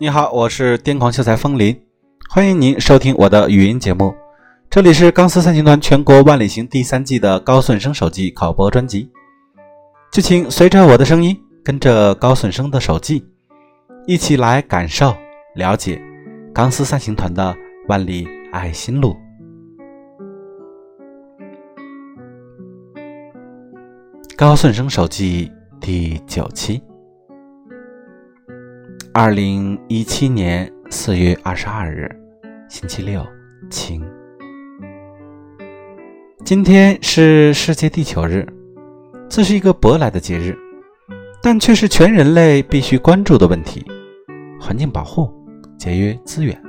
你好，我是癫狂秀才风林，欢迎您收听我的语音节目。这里是钢丝三星团全国万里行第三季的高顺生手机考播专辑，就请随着我的声音，跟着高顺生的手记，一起来感受、了解钢丝三星团的万里爱心路。高顺生手记第九期。二零一七年四月二十二日，星期六，晴。今天是世界地球日，这是一个舶来的节日，但却是全人类必须关注的问题——环境保护、节约资源。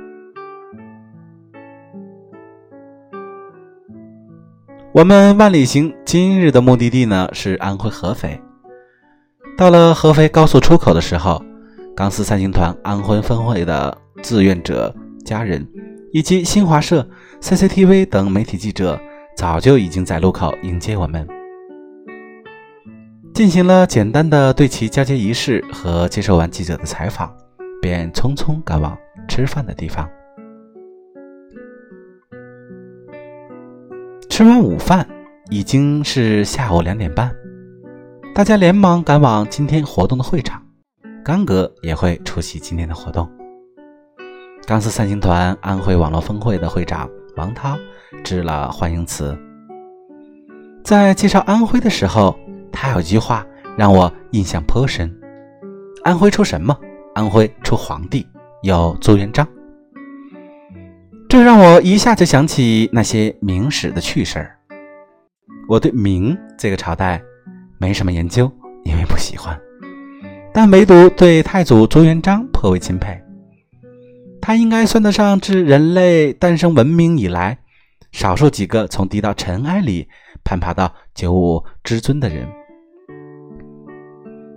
我们万里行今日的目的地呢是安徽合肥。到了合肥高速出口的时候。钢丝三星团安徽分会的志愿者、家人，以及新华社、CCTV 等媒体记者，早就已经在路口迎接我们，进行了简单的对其交接仪式和接受完记者的采访，便匆匆赶往吃饭的地方。吃完午饭，已经是下午两点半，大家连忙赶往今天活动的会场。刚哥也会出席今天的活动。钢丝三星团安徽网络分会的会长王涛致了欢迎词。在介绍安徽的时候，他有句话让我印象颇深：“安徽出什么？安徽出皇帝，有朱元璋。”这让我一下就想起那些明史的趣事儿。我对明这个朝代没什么研究，因为不喜欢。但唯独对太祖朱元璋颇为钦佩，他应该算得上自人类诞生文明以来，少数几个从低到尘埃里攀爬到九五之尊的人。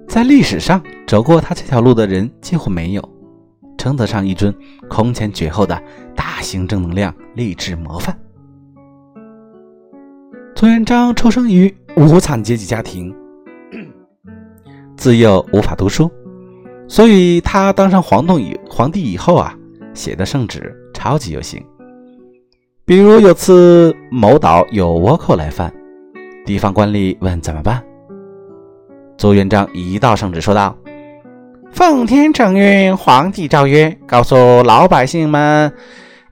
在历史上走过他这条路的人几乎没有，称得上一尊空前绝后的大型正能量励志模范。朱元璋出生于无产阶级家庭。自幼无法读书，所以他当上皇帝以皇帝以后啊，写的圣旨超级有型。比如有次某岛有倭寇来犯，地方官吏问怎么办，朱元璋一道圣旨说道：“奉天承运，皇帝诏曰，告诉老百姓们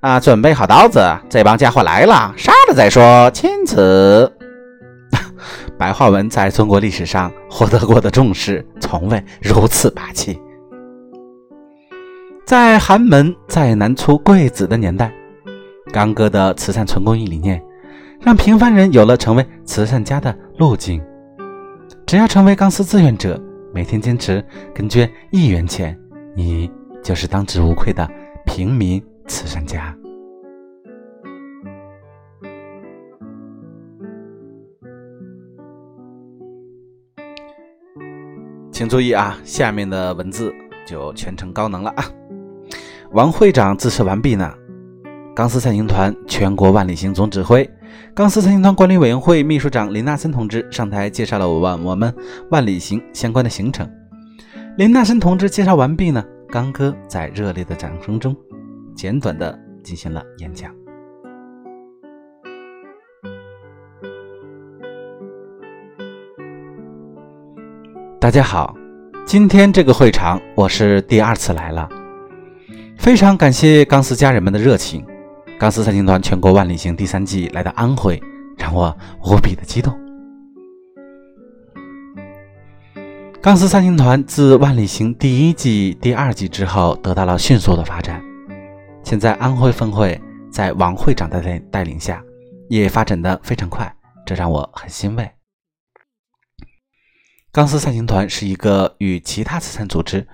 啊，准备好刀子，这帮家伙来了，杀了再说。”钦此。白话文在中国历史上获得过的重视，从未如此霸气。在寒门再难出贵子的年代，刚哥的慈善纯公益理念，让平凡人有了成为慈善家的路径。只要成为钢丝志愿者，每天坚持跟捐一元钱，你就是当之无愧的平民慈善家。请注意啊，下面的文字就全程高能了啊！王会长致辞完毕呢。钢丝三星团全国万里行总指挥、钢丝三星团管理委员会秘书长林纳森同志上台介绍了我我们万里行相关的行程。林纳森同志介绍完毕呢，刚哥在热烈的掌声中，简短的进行了演讲。大家好，今天这个会场我是第二次来了，非常感谢钢丝家人们的热情。钢丝三星团全国万里行第三季来到安徽，让我无比的激动。钢丝三星团自万里行第一季、第二季之后得到了迅速的发展，现在安徽分会在王会长的带带领下也发展的非常快，这让我很欣慰。钢丝三星团是一个与其他慈善组织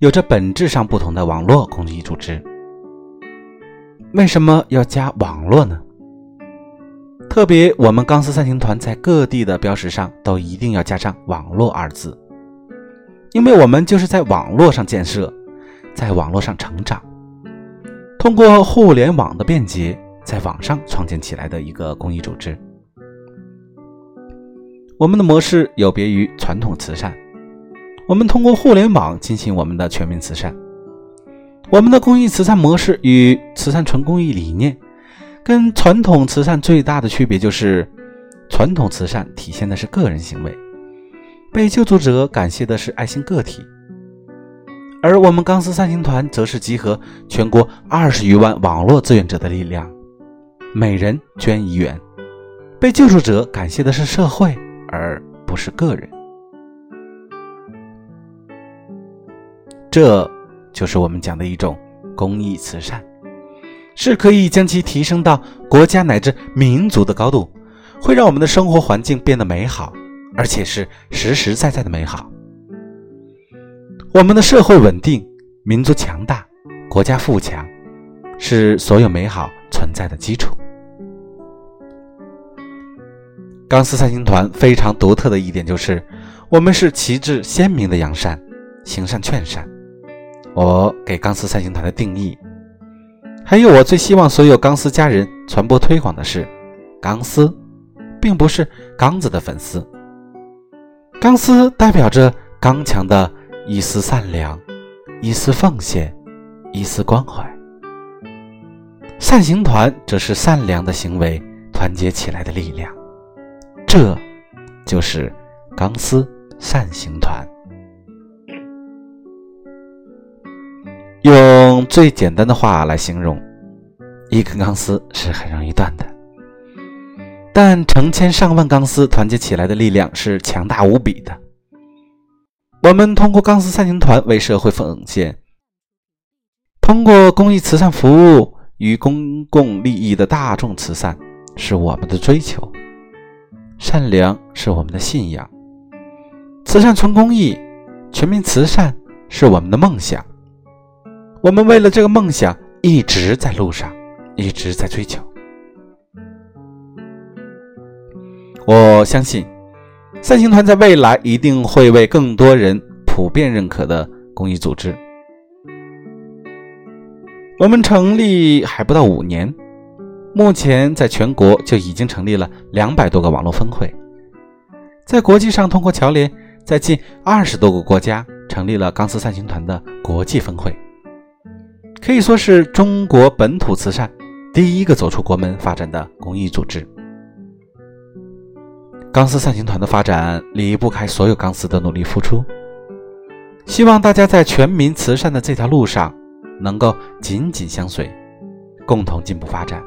有着本质上不同的网络公益组织。为什么要加网络呢？特别我们钢丝三星团在各地的标识上都一定要加上“网络”二字，因为我们就是在网络上建设，在网络上成长，通过互联网的便捷，在网上创建起来的一个公益组织。我们的模式有别于传统慈善，我们通过互联网进行我们的全民慈善。我们的公益慈善模式与慈善纯公益理念，跟传统慈善最大的区别就是，传统慈善体现的是个人行为，被救助者感谢的是爱心个体，而我们钢丝善行团则是集合全国二十余万网络志愿者的力量，每人捐一元，被救助者感谢的是社会，而不是个人。这。就是我们讲的一种公益慈善，是可以将其提升到国家乃至民族的高度，会让我们的生活环境变得美好，而且是实实在在的美好。我们的社会稳定，民族强大，国家富强，是所有美好存在的基础。钢丝三星团非常独特的一点就是，我们是旗帜鲜明的扬善，行善劝善。我给钢丝三星团的定义，还有我最希望所有钢丝家人传播推广的是：钢丝，并不是刚子的粉丝。钢丝代表着刚强的一丝善良、一丝奉献、一丝关怀。善行团则是善良的行为团结起来的力量。这，就是钢丝善行团。用最简单的话来形容，一根钢丝是很容易断的，但成千上万钢丝团结起来的力量是强大无比的。我们通过钢丝三人团为社会奉献，通过公益慈善服务与公共利益的大众慈善是我们的追求，善良是我们的信仰，慈善纯公益、全民慈善是我们的梦想。我们为了这个梦想一直在路上，一直在追求。我相信，三星团在未来一定会为更多人普遍认可的公益组织。我们成立还不到五年，目前在全国就已经成立了两百多个网络分会，在国际上通过侨联，在近二十多个国家成立了钢丝三星团的国际分会。可以说是中国本土慈善第一个走出国门发展的公益组织。钢丝散行团的发展离不开所有钢丝的努力付出。希望大家在全民慈善的这条路上能够紧紧相随，共同进步发展，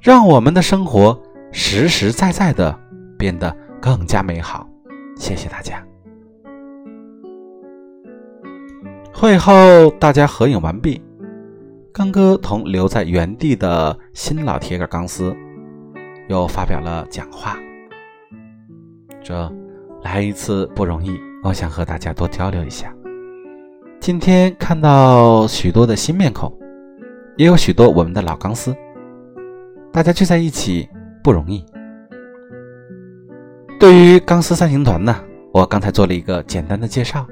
让我们的生活实实在在的变得更加美好。谢谢大家。会后，大家合影完毕。刚哥同留在原地的新老铁杆钢丝又发表了讲话。这来一次不容易，我想和大家多交流一下。今天看到许多的新面孔，也有许多我们的老钢丝，大家聚在一起不容易。对于钢丝三行团呢，我刚才做了一个简单的介绍。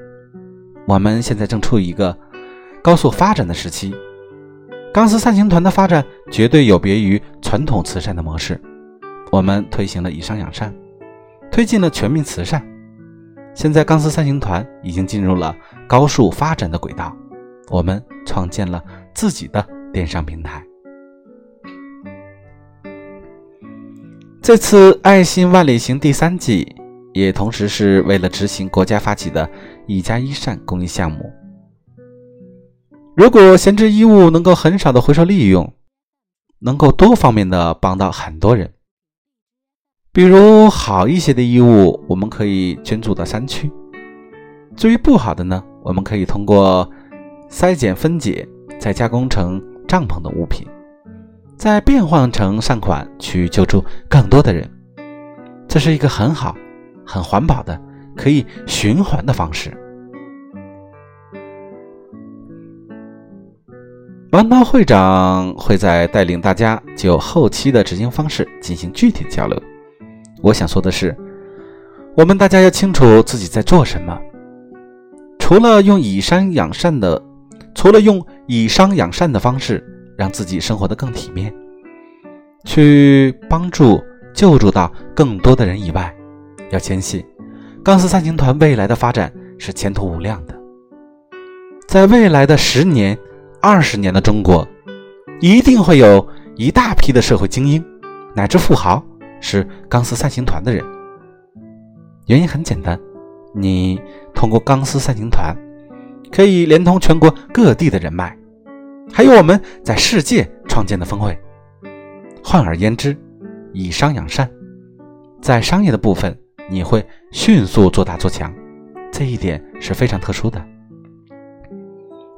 我们现在正处于一个高速发展的时期，钢丝三行团的发展绝对有别于传统慈善的模式。我们推行了以商养善，推进了全民慈善。现在钢丝三行团已经进入了高速发展的轨道，我们创建了自己的电商平台。这次爱心万里行第三季。也同时是为了执行国家发起的“一加一善”公益项目。如果闲置衣物能够很少的回收利用，能够多方面的帮到很多人。比如好一些的衣物，我们可以捐助到山区；至于不好的呢，我们可以通过筛检分解，再加工成帐篷的物品，再变换成善款去救助更多的人。这是一个很好。很环保的，可以循环的方式。王涛会长会在带领大家就后期的执行方式进行具体交流。我想说的是，我们大家要清楚自己在做什么。除了用以商养善的，除了用以商养善的方式让自己生活的更体面，去帮助救助到更多的人以外。要坚信，钢丝三星团未来的发展是前途无量的。在未来的十年、二十年的中国，一定会有一大批的社会精英乃至富豪是钢丝三星团的人。原因很简单，你通过钢丝三星团，可以连通全国各地的人脉，还有我们在世界创建的峰会。换而言之，以商养善，在商业的部分，你会迅速做大做强，这一点是非常特殊的。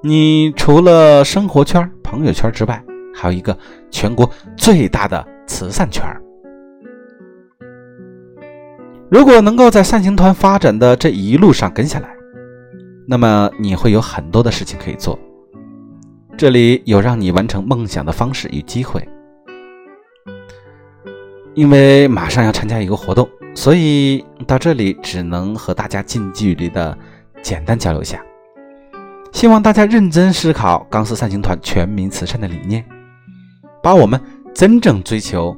你除了生活圈、朋友圈之外，还有一个全国最大的慈善圈。如果能够在善行团发展的这一路上跟下来，那么你会有很多的事情可以做。这里有让你完成梦想的方式与机会。因为马上要参加一个活动，所以到这里只能和大家近距离的简单交流一下。希望大家认真思考钢丝三行团全民慈善的理念，把我们真正追求，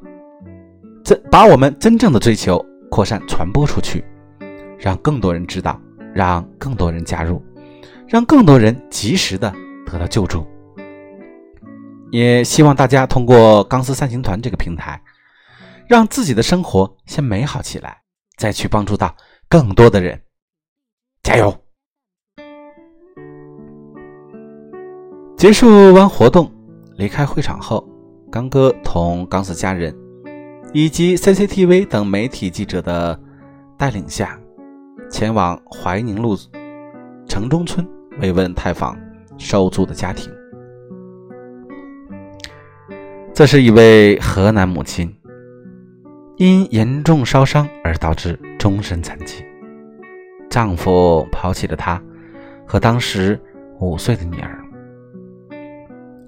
真把我们真正的追求扩散传播出去，让更多人知道，让更多人加入，让更多人及时的得到救助。也希望大家通过钢丝三行团这个平台。让自己的生活先美好起来，再去帮助到更多的人。加油！结束完活动，离开会场后，刚哥同刚子家人以及 CCTV 等媒体记者的带领下，前往怀宁路城中村慰问探访受助的家庭。这是一位河南母亲。因严重烧伤而导致终身残疾，丈夫抛弃了她和当时五岁的女儿。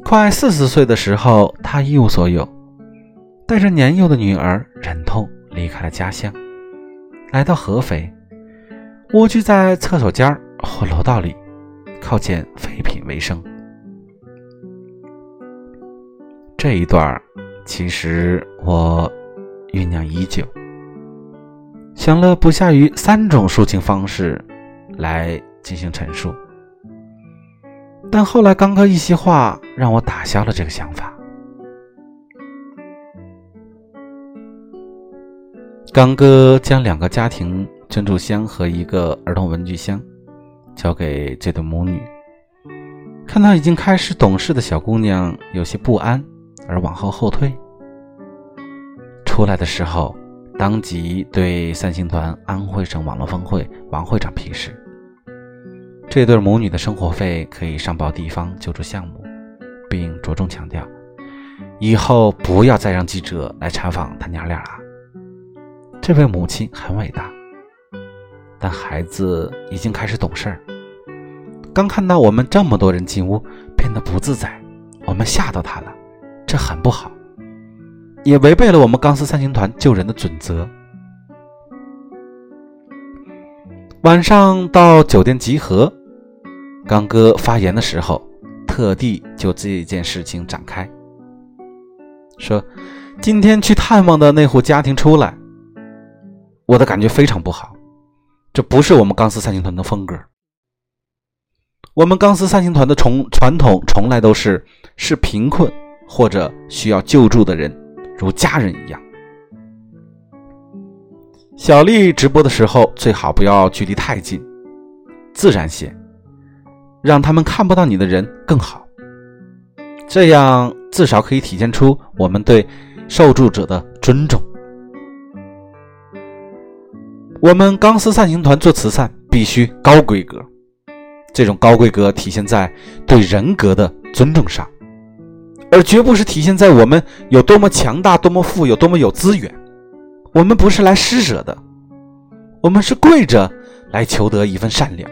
快四十岁的时候，她一无所有，带着年幼的女儿，忍痛离开了家乡，来到合肥，蜗居在厕所间或楼道里，靠捡废品为生。这一段，其实我。酝酿已久，想了不下于三种抒情方式来进行陈述，但后来刚哥一席话让我打消了这个想法。刚哥将两个家庭珍珠箱和一个儿童文具箱交给这对母女，看到已经开始懂事的小姑娘有些不安而往后后退。出来的时候，当即对三星团安徽省网络峰会王会长批示：这对母女的生活费可以上报地方救助项目，并着重强调，以后不要再让记者来采访他娘俩了。这位母亲很伟大，但孩子已经开始懂事儿。刚看到我们这么多人进屋，变得不自在，我们吓到他了，这很不好。也违背了我们钢丝三星团救人的准则。晚上到酒店集合，刚哥发言的时候，特地就这件事情展开，说：“今天去探望的那户家庭出来，我的感觉非常不好，这不是我们钢丝三星团的风格。我们钢丝三星团的从传统从来都是是贫困或者需要救助的人。”如家人一样。小丽直播的时候，最好不要距离太近，自然些，让他们看不到你的人更好。这样至少可以体现出我们对受助者的尊重。我们钢丝善行团做慈善必须高规格，这种高规格体现在对人格的尊重上。而绝不是体现在我们有多么强大、多么富有、多么有资源。我们不是来施舍的，我们是跪着来求得一份善良。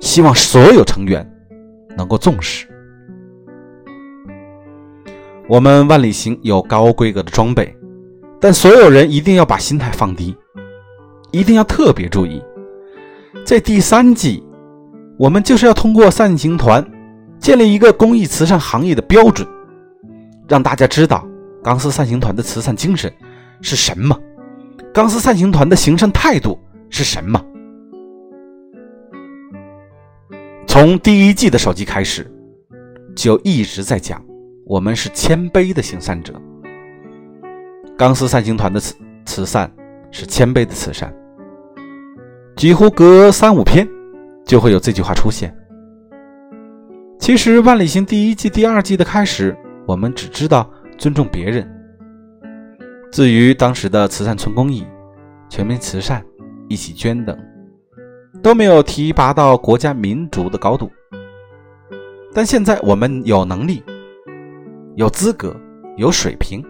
希望所有成员能够重视。我们万里行有高规格的装备，但所有人一定要把心态放低，一定要特别注意。在第三季，我们就是要通过善行团。建立一个公益慈善行业的标准，让大家知道钢丝善行团的慈善精神是什么，钢丝善行团的行善态度是什么？从第一季的手机开始，就一直在讲，我们是谦卑的行善者。钢丝善行团的慈慈善是谦卑的慈善，几乎隔三五篇就会有这句话出现。其实万里行第一季、第二季的开始，我们只知道尊重别人。至于当时的慈善村公益、全民慈善、一起捐等，都没有提拔到国家民族的高度。但现在我们有能力、有资格、有水平，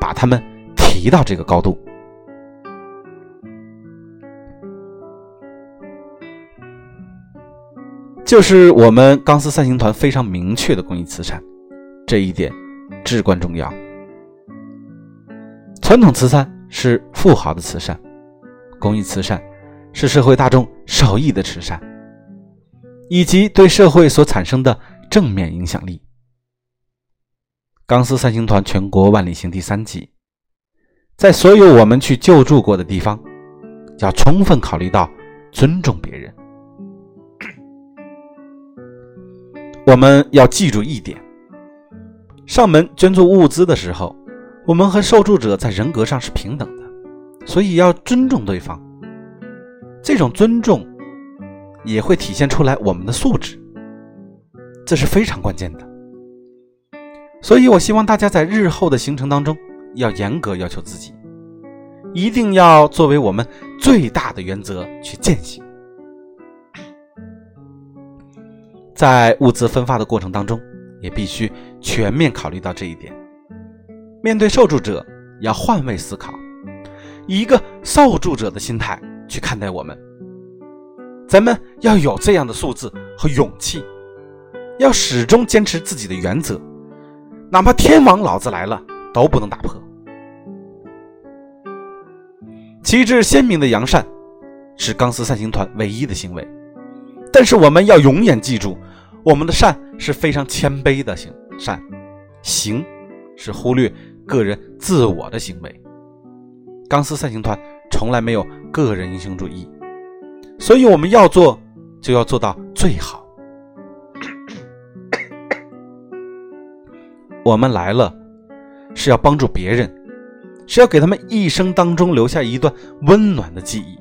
把他们提到这个高度，就是我们钢丝三行团非常明确的公益慈善，这一点至关重要。传统慈善是富豪的慈善，公益慈善是社会大众受益的慈善，以及对社会所产生的正面影响力。钢丝三星团全国万里行第三季，在所有我们去救助过的地方，要充分考虑到尊重别人。我们要记住一点：上门捐助物资的时候。我们和受助者在人格上是平等的，所以要尊重对方。这种尊重也会体现出来我们的素质，这是非常关键的。所以我希望大家在日后的行程当中要严格要求自己，一定要作为我们最大的原则去践行。在物资分发的过程当中，也必须全面考虑到这一点。面对受助者，要换位思考，以一个受助者的心态去看待我们。咱们要有这样的素质和勇气，要始终坚持自己的原则，哪怕天王老子来了都不能打破。旗帜鲜明的扬善是钢丝散行团唯一的行为，但是我们要永远记住，我们的善是非常谦卑的行善，行是忽略。个人自我的行为，钢丝三行团从来没有个人英雄主义，所以我们要做就要做到最好。我们来了是要帮助别人，是要给他们一生当中留下一段温暖的记忆。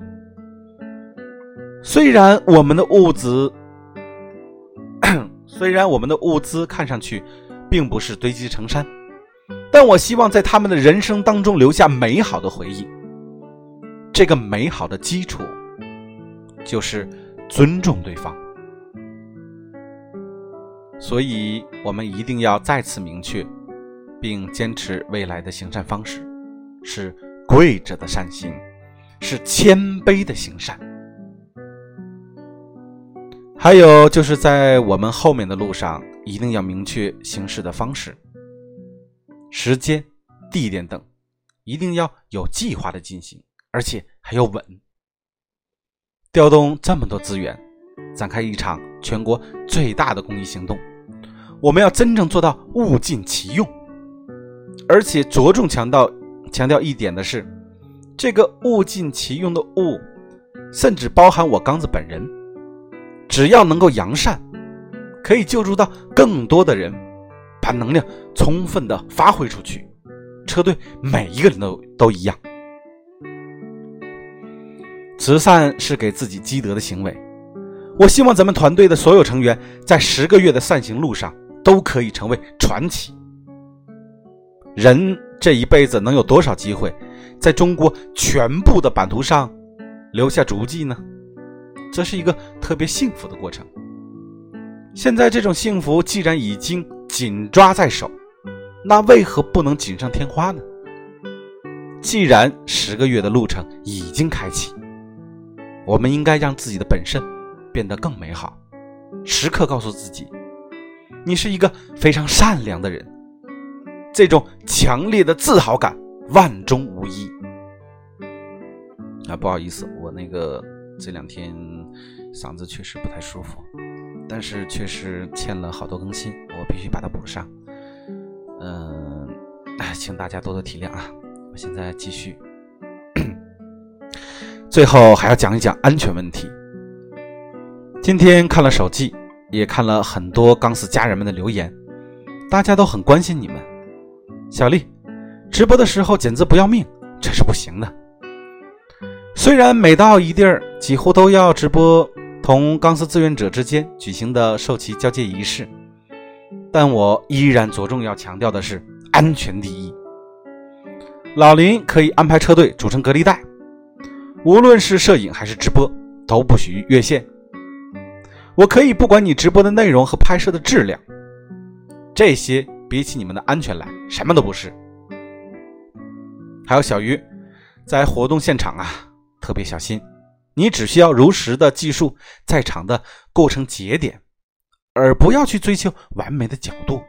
虽然我们的物资，虽然我们的物资看上去并不是堆积成山。但我希望在他们的人生当中留下美好的回忆。这个美好的基础就是尊重对方，所以我们一定要再次明确，并坚持未来的行善方式是跪着的善行，是谦卑的行善。还有就是在我们后面的路上，一定要明确行事的方式。时间、地点等，一定要有计划的进行，而且还要稳。调动这么多资源，展开一场全国最大的公益行动，我们要真正做到物尽其用，而且着重强调强调一点的是，这个物尽其用的物，甚至包含我刚子本人，只要能够扬善，可以救助到更多的人。把能量充分的发挥出去，车队每一个人都都一样。慈善是给自己积德的行为。我希望咱们团队的所有成员在十个月的善行路上都可以成为传奇。人这一辈子能有多少机会在中国全部的版图上留下足迹呢？这是一个特别幸福的过程。现在这种幸福既然已经。紧抓在手，那为何不能锦上添花呢？既然十个月的路程已经开启，我们应该让自己的本身变得更美好，时刻告诉自己，你是一个非常善良的人。这种强烈的自豪感万中无一。啊，不好意思，我那个这两天嗓子确实不太舒服。但是确实欠了好多更新，我必须把它补上。嗯，请大家多多体谅啊！我现在继续。最后还要讲一讲安全问题。今天看了手记，也看了很多钢丝家人们的留言，大家都很关心你们。小丽，直播的时候简直不要命，这是不行的。虽然每到一地儿，几乎都要直播同钢丝志愿者之间举行的授旗交接仪式，但我依然着重要强调的是安全第一。老林可以安排车队组成隔离带，无论是摄影还是直播都不许越线。我可以不管你直播的内容和拍摄的质量，这些比起你们的安全来，什么都不是。还有小鱼，在活动现场啊。特别小心，你只需要如实的记述在场的构成节点，而不要去追求完美的角度、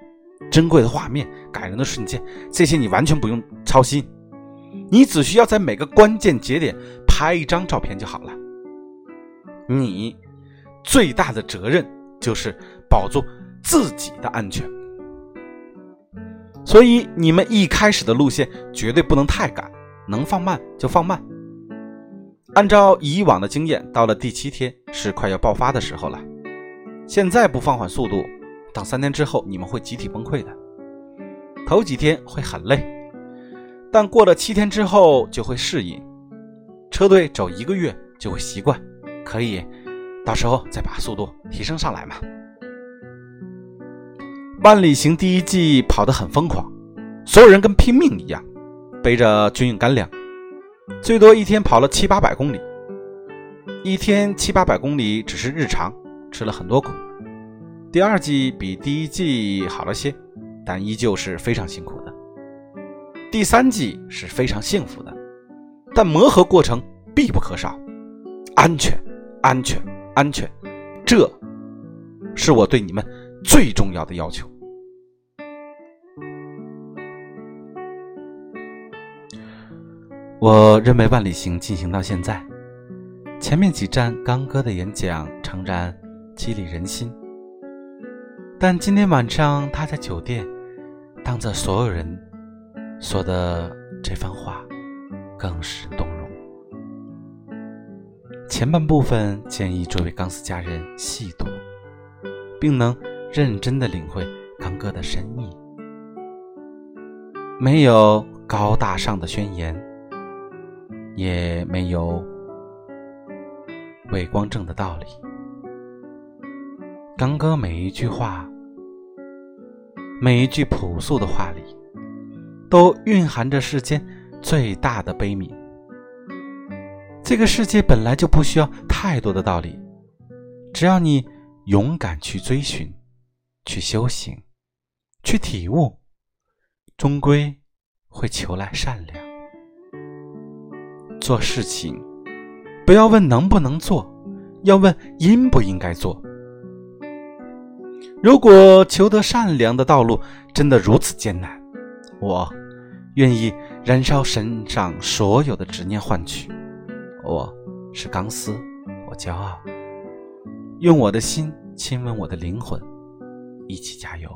珍贵的画面、感人的瞬间，这些你完全不用操心。你只需要在每个关键节点拍一张照片就好了。你最大的责任就是保住自己的安全，所以你们一开始的路线绝对不能太赶，能放慢就放慢。按照以往的经验，到了第七天是快要爆发的时候了。现在不放缓速度，等三天之后你们会集体崩溃的。头几天会很累，但过了七天之后就会适应。车队走一个月就会习惯，可以到时候再把速度提升上来嘛。万里行第一季跑得很疯狂，所有人跟拼命一样，背着军用干粮。最多一天跑了七八百公里，一天七八百公里只是日常，吃了很多苦。第二季比第一季好了些，但依旧是非常辛苦的。第三季是非常幸福的，但磨合过程必不可少。安全，安全，安全，这是我对你们最重要的要求。我认为万里行进行到现在，前面几站刚哥的演讲诚然激励人心，但今天晚上他在酒店当着所有人说的这番话更是动容。前半部分建议诸位钢丝家人细读，并能认真的领会刚哥的深意，没有高大上的宣言。也没有伪光正的道理。刚哥每一句话，每一句朴素的话里，都蕴含着世间最大的悲悯。这个世界本来就不需要太多的道理，只要你勇敢去追寻、去修行、去体悟，终归会求来善良。做事情，不要问能不能做，要问应不应该做。如果求得善良的道路真的如此艰难，我愿意燃烧身上所有的执念换取。我是钢丝，我骄傲，用我的心亲吻我的灵魂，一起加油。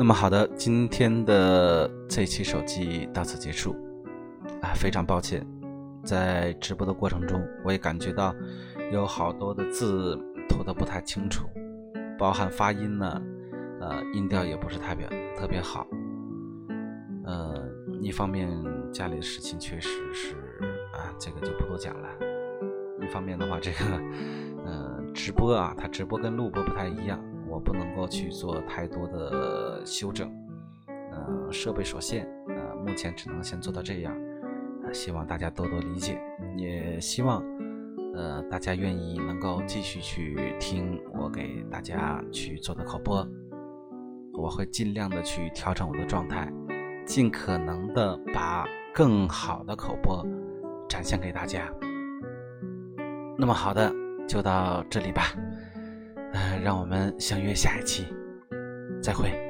那么好的，今天的这期手机到此结束。啊，非常抱歉，在直播的过程中，我也感觉到有好多的字读的不太清楚，包含发音呢，呃，音调也不是特别特别好，呃，一方面家里的事情确实是啊，这个就不多讲了，一方面的话，这个呃，直播啊，它直播跟录播不太一样。我不能够去做太多的修整，呃，设备所限，呃，目前只能先做到这样，希望大家多多理解，也希望，呃，大家愿意能够继续去听我给大家去做的口播，我会尽量的去调整我的状态，尽可能的把更好的口播展现给大家。那么好的，就到这里吧。呃，让我们相约下一期，再会。